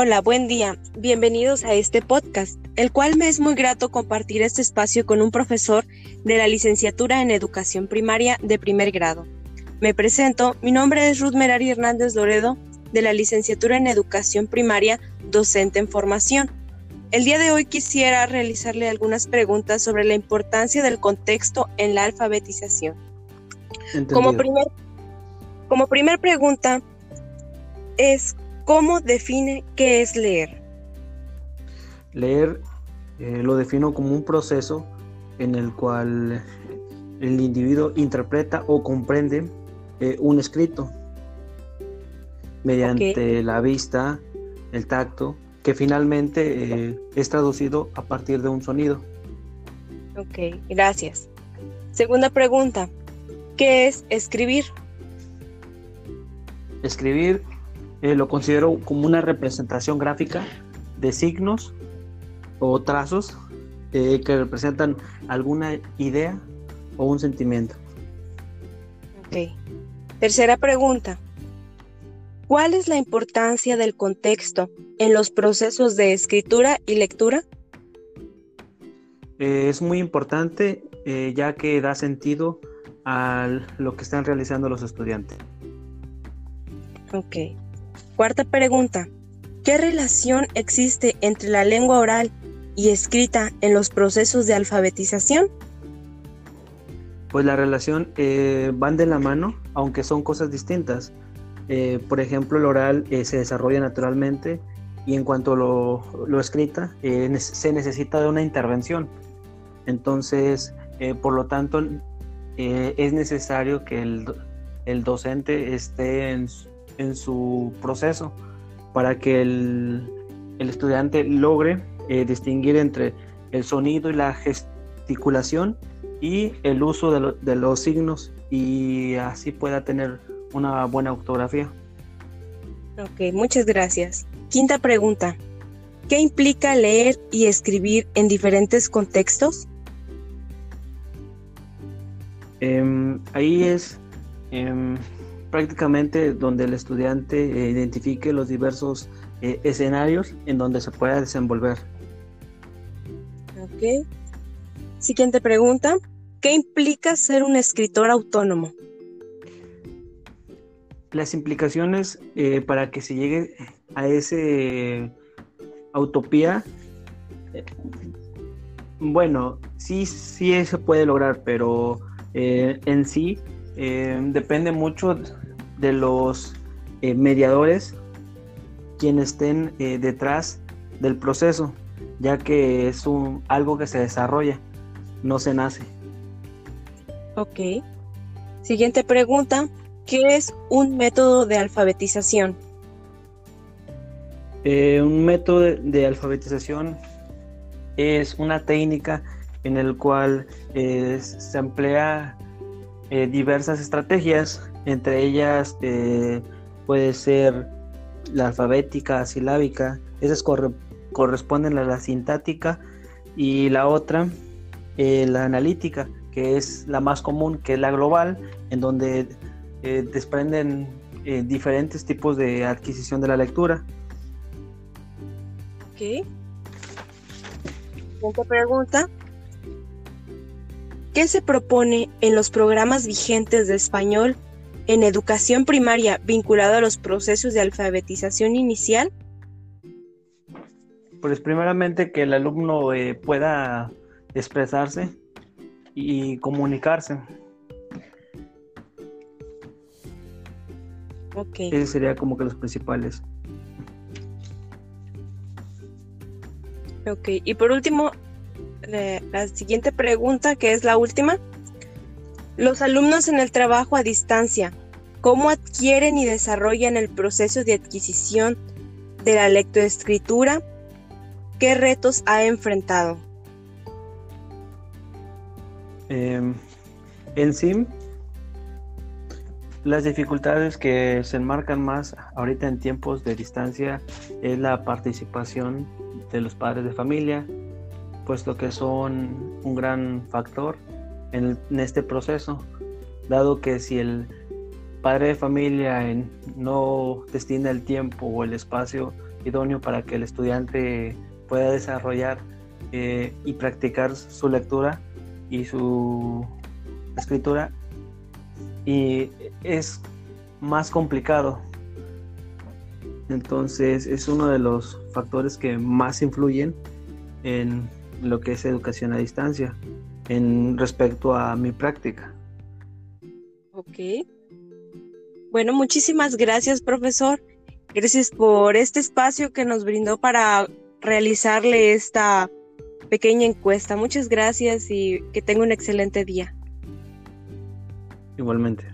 Hola, buen día. Bienvenidos a este podcast, el cual me es muy grato compartir este espacio con un profesor de la licenciatura en educación primaria de primer grado. Me presento, mi nombre es Ruth Merari Hernández Loredo, de la licenciatura en educación primaria, docente en formación. El día de hoy quisiera realizarle algunas preguntas sobre la importancia del contexto en la alfabetización. Como primer, como primer pregunta es ¿Cómo define qué es leer? Leer eh, lo defino como un proceso en el cual el individuo interpreta o comprende eh, un escrito mediante la vista, el tacto, que finalmente eh, es traducido a partir de un sonido. Ok, gracias. Segunda pregunta, ¿qué es escribir? Escribir eh, lo considero como una representación gráfica de signos o trazos eh, que representan alguna idea o un sentimiento. Ok. Tercera pregunta. ¿Cuál es la importancia del contexto en los procesos de escritura y lectura? Eh, es muy importante ya que da sentido a lo que están realizando los estudiantes. Ok. Cuarta pregunta. ¿Qué relación existe entre la lengua oral y escrita en los procesos de alfabetización? Pues la relación eh, van de la mano, aunque son cosas distintas. Eh, por ejemplo, el oral eh, se desarrolla naturalmente y en cuanto lo, lo escrita se necesita de una intervención. Entonces, por lo tanto, es necesario que el, el docente esté en, en su proceso para que el, estudiante logre eh, distinguir entre el sonido y la gesticulación y el uso de, los signos y así pueda tener una buena ortografía. Ok, muchas gracias. Quinta pregunta. ¿Qué implica leer y escribir en diferentes contextos? Em, ahí es em, prácticamente donde el estudiante eh, identifique los diversos eh, escenarios en donde se pueda desenvolver. Ok. Siguiente pregunta. ¿Qué implica ser un escritor autónomo? Las implicaciones eh, para que se llegue a ese utopía, bueno, sí, sí se puede lograr, pero en sí depende mucho de los eh, mediadores quienes estén eh, detrás del proceso, ya que es un, algo que se desarrolla, no se nace. Ok. Siguiente pregunta. ¿Qué es un método de alfabetización? Eh, un método de, alfabetización es una técnica en el cual se emplea diversas estrategias entre ellas eh, puede ser la alfabética, silábica, esas corresponden a la sintática y la otra, eh, la analítica, que es la más común, que es la global, en donde eh, desprenden diferentes tipos de adquisición de la lectura. Ok. Siguiente pregunta. ¿Qué se propone en los programas vigentes de español en educación primaria vinculado a los procesos de alfabetización inicial? Pues primeramente que el alumno eh, pueda expresarse y comunicarse. Ok. Ese sería como que los principales. Ok, y por último, la siguiente pregunta, que es la última. Los alumnos en el trabajo a distancia, ¿cómo adquieren y desarrollan el proceso de adquisición de la lectoescritura? ¿Qué retos ha enfrentado? Em, en sí, las dificultades que se enmarcan más ahorita en tiempos de distancia es la participación de los padres de familia, puesto que son un gran factor en, este proceso, dado que si el padre de familia no destina el tiempo o el espacio idóneo para que el estudiante pueda desarrollar eh, y practicar su lectura y su escritura y es más complicado. Entonces es uno de los factores que más influyen en lo que es educación a distancia en respecto a mi práctica. Ok. Bueno, muchísimas gracias, profesor. Gracias por este espacio que nos brindó para realizarle esta pequeña encuesta. Muchas gracias y que tenga un excelente día. Igualmente.